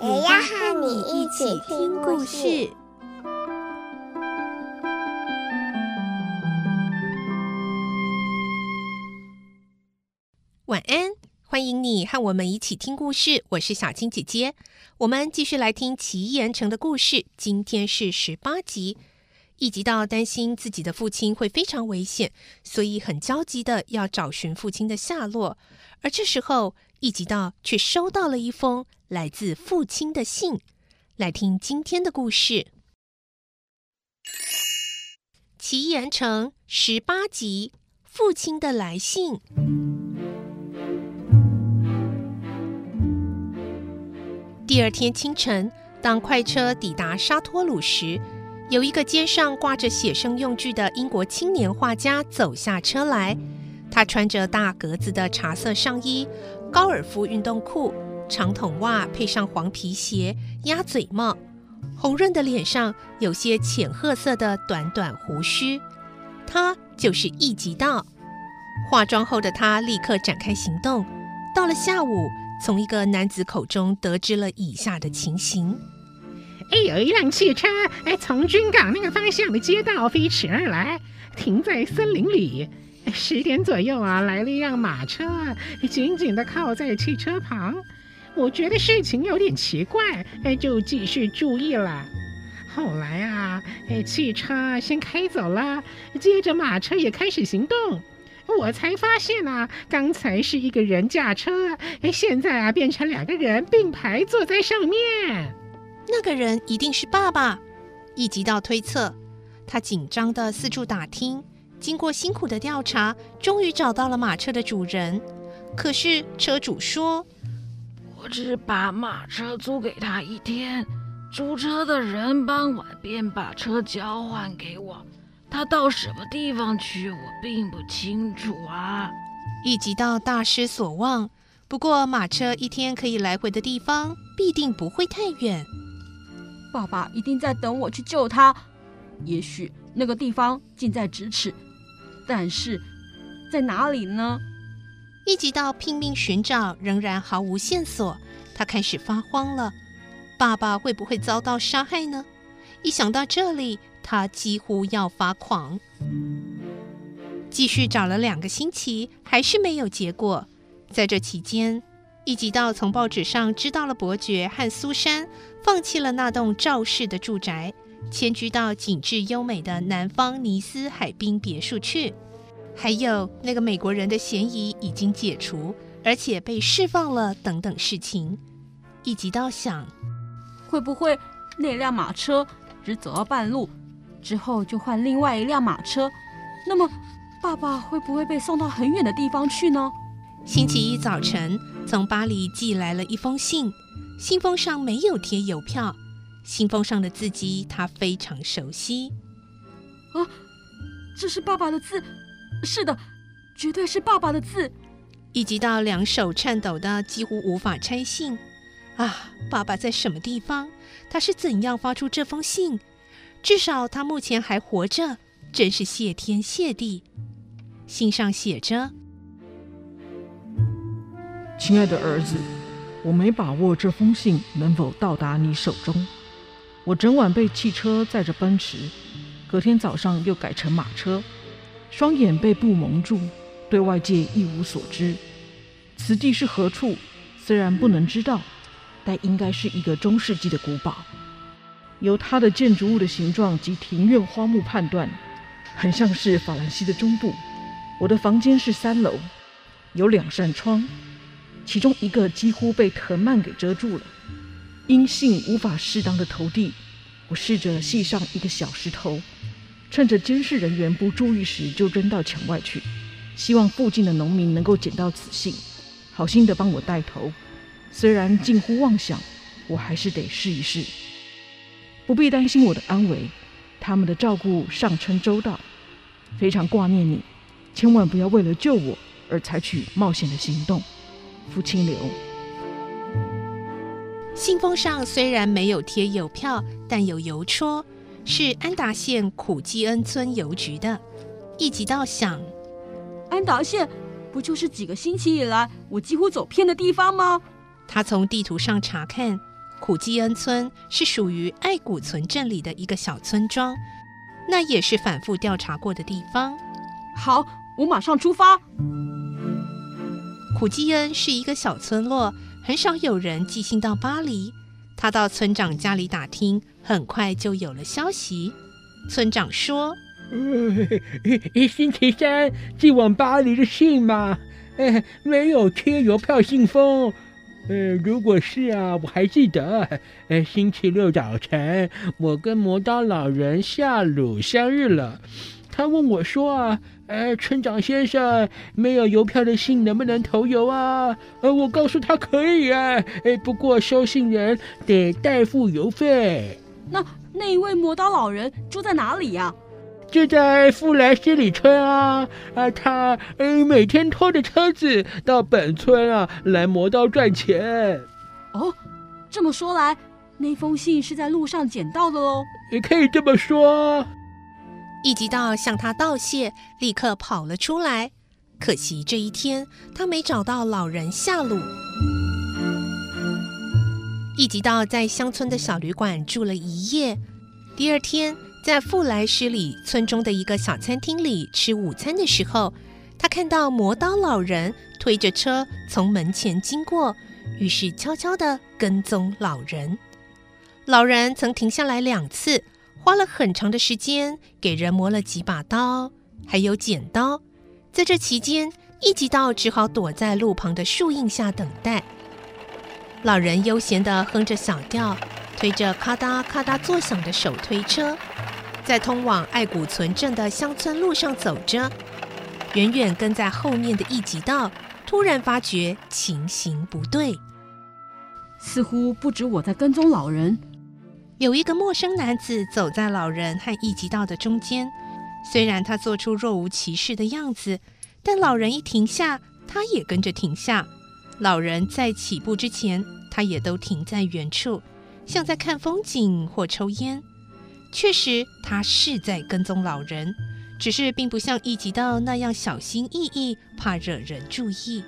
也要和你一起听故事。晚安。欢迎你和我们一起听故事，我是小青姐姐。我们继续来听奇岩城的故事，今天是十八集。一集到担心自己的父亲会非常危险，所以很焦急的要找寻父亲的下落。而这时候，一集到却收到了一封来自父亲的信。来听今天的故事，《奇岩城》十八集，父亲的来信。第二天清晨，当快车抵达沙托鲁时，有一个肩上挂着写生用具的英国青年画家走下车来。他穿着大格子的茶色上衣、高尔夫运动裤、长筒袜，配上黄皮鞋、鸭嘴帽，红润的脸上有些浅褐色的短短胡须。他就是易吉道。化妆后的他立刻展开行动。到了下午。从一个男子口中得知了以下的情形：哎，有一辆汽车哎，从军港那个方向的街道飞驰而来，停在森林里。十点左右啊，来了一辆马车，紧紧地靠在汽车旁。我觉得事情有点奇怪，哎，就继续注意了。后来啊，哎，汽车先开走了，接着马车也开始行动。我才发现啊，刚才是一个人驾车，哎现在啊变成两个人并排坐在上面。那个人一定是爸爸。一吉道推测，他紧张的四处打听，经过辛苦的调查，终于找到了马车的主人。可是车主说：“我只把马车租给他一天，租车的人傍晚便把车交换给我。”他到什么地方去，我并不清楚啊。一吉道大失所望。不过马车一天可以来回的地方，必定不会太远。爸爸一定在等我去救他。也许那个地方近在咫尺，但是在哪里呢？一吉道拼命寻找，仍然毫无线索。他开始发慌了。爸爸会不会遭到杀害呢？一想到这里，他几乎要发狂，继续找了两个星期，还是没有结果。在这期间，一吉道从报纸上知道了伯爵和苏珊放弃了那栋赵氏的住宅，迁居到景致优美的南方尼斯海滨别墅去。还有那个美国人的嫌疑已经解除，而且被释放了，等等事情。一吉道想，会不会那辆马车只走到半路？之后就换另外一辆马车，那么爸爸会不会被送到很远的地方去呢？星期一早晨，从巴黎寄来了一封信，信封上没有贴邮票，信封上的字迹他非常熟悉。啊，这是爸爸的字，是的，绝对是爸爸的字。一吉道两手颤抖的几乎无法拆信。啊，爸爸在什么地方？他是怎样发出这封信？至少他目前还活着，真是谢天谢地。信上写着：“亲爱的儿子，我没把握这封信能否到达你手中。我整晚被汽车载着奔驰，隔天早上又改成马车，双眼被布蒙住，对外界一无所知。此地是何处？虽然不能知道，但应该是一个中世纪的古堡。”由它的建筑物的形状及庭院花木判断，很像是法兰西的中部。我的房间是三楼，有两扇窗，其中一个几乎被藤蔓给遮住了。因信无法适当的投递，我试着系上一个小石头，趁着监视人员不注意时就扔到墙外去，希望附近的农民能够捡到此信，好心的帮我带头。虽然近乎妄想。我还是得试一试。不必担心我的安危，他们的照顾上称周到。非常挂念你，千万不要为了救我而采取冒险的行动。傅清流。信封上虽然没有贴邮票，但有邮戳，是安达县苦基恩村邮局的。一吉道想，安达县不就是几个星期以来我几乎走偏的地方吗？他从地图上查看，苦基恩村是属于爱古村镇里的一个小村庄，那也是反复调查过的地方。好，我马上出发。苦基恩是一个小村落。很少有人寄信到巴黎。他到村长家里打听，很快就有了消息。村长说：“呃，星期三寄往巴黎的信吗？呃，没有贴邮票信封。呃，如果是啊，我还记得，呃，星期六早晨我跟磨刀老人夏鲁相遇了。他问我说啊。”哎，村长先生，没有邮票的信能不能投邮啊？呃，我告诉他可以啊。哎，不过收信人得代付邮费。那那一位磨刀老人住在哪里呀、啊？就在富莱西里村啊。啊，他呃每天拖着车子到本村啊来磨刀赚钱。哦，这么说来，那封信是在路上捡到的喽？也可以这么说。一吉道向他道谢，立刻跑了出来。可惜这一天他没找到老人夏鲁。一吉道在乡村的小旅馆住了一夜。第二天，在富莱西里村中的一个小餐厅里吃午餐的时候，他看到磨刀老人推着车从门前经过，于是悄悄地跟踪老人。老人曾停下来两次。花了很长的时间给人磨了几把刀，还有剪刀。在这期间，一吉道只好躲在路旁的树荫下等待。老人悠闲地哼着小调，推着咔嗒咔嗒作响的手推车，在通往爱古村镇的乡村路上走着。远远跟在后面的一吉道突然发觉情形不对，似乎不止我在跟踪老人。有一个陌生男子走在老人和一吉道的中间，虽然他做出若无其事的样子，但老人一停下，他也跟着停下。老人在起步之前，他也都停在原处，像在看风景或抽烟。确实，他是在跟踪老人，只是并不像一吉道那样小心翼翼，怕惹人注意。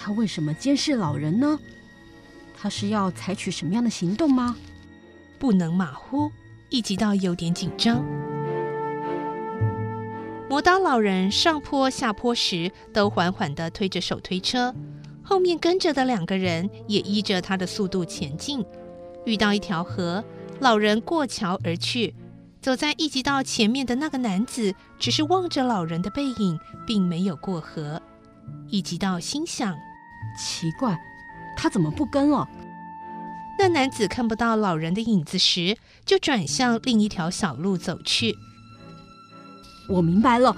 他为什么监视老人呢？他是要采取什么样的行动吗？不能马虎，一吉道有点紧张。磨刀老人上坡下坡时都缓缓地推着手推车，后面跟着的两个人也依着他的速度前进。遇到一条河，老人过桥而去。走在一吉道前面的那个男子只是望着老人的背影，并没有过河。一吉道心想：奇怪，他怎么不跟了？那男子看不到老人的影子时，就转向另一条小路走去。我明白了，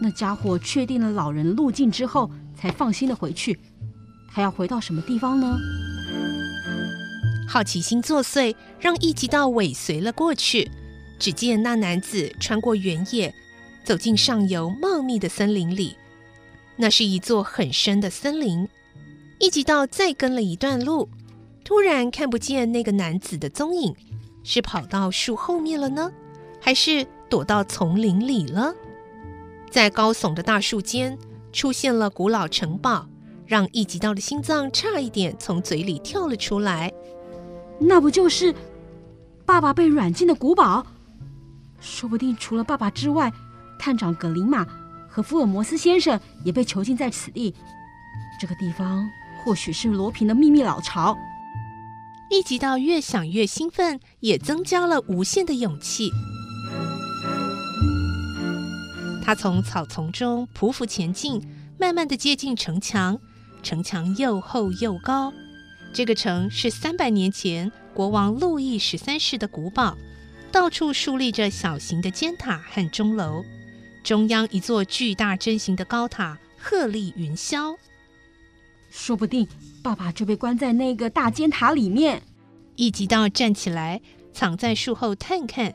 那家伙确定了老人路径之后，才放心的回去。他要回到什么地方呢？好奇心作祟，让一级道尾随了过去。只见那男子穿过原野，走进上游茂密的森林里。那是一座很深的森林。一级道再跟了一段路。突然看不见那个男子的踪影，是跑到树后面了呢，还是躲到丛林里了？在高耸的大树间出现了古老城堡，让一吉道的心脏差一点从嘴里跳了出来。那不就是爸爸被软禁的古堡？说不定除了爸爸之外，探长葛林玛和福尔摩斯先生也被囚禁在此地。这个地方或许是罗平的秘密老巢。一吉道越想越兴奋，也增加了无限的勇气。他从草丛中匍匐前进，慢慢地接近城墙。城墙又厚又高。这个城是三百年前国王路易十三世的古堡，到处竖立着小型的尖塔和钟楼，中央一座巨大针形的高塔鹤立云霄。说不定爸爸就被关在那个大尖塔里面。一吉道站起来，藏在树后探看，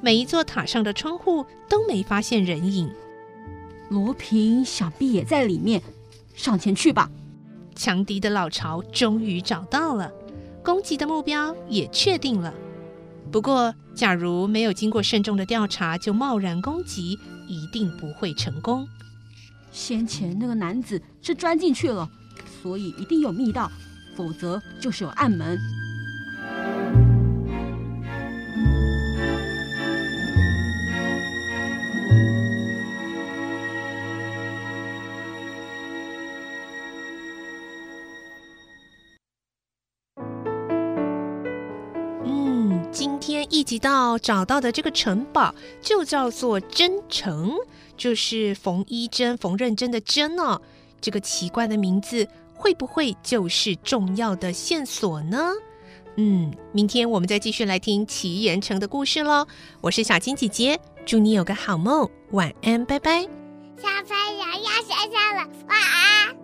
每一座塔上的窗户都没发现人影。罗平想必也在里面，上前去吧。强敌的老巢终于找到了，攻击的目标也确定了。不过，假如没有经过慎重的调查就贸然攻击，一定不会成功。先前那个男子是钻进去了，所以一定有密道，否则就是有暗门。嗯，今天一集到找到的这个城堡就叫做真城，就是缝衣针、缝纫针的针哦。这个奇怪的名字会不会就是重要的线索呢？嗯，明天我们再继续来听奇岩城的故事喽。我是小青姐姐，祝你有个好梦，晚安，拜拜。小朋友要睡觉了，晚安。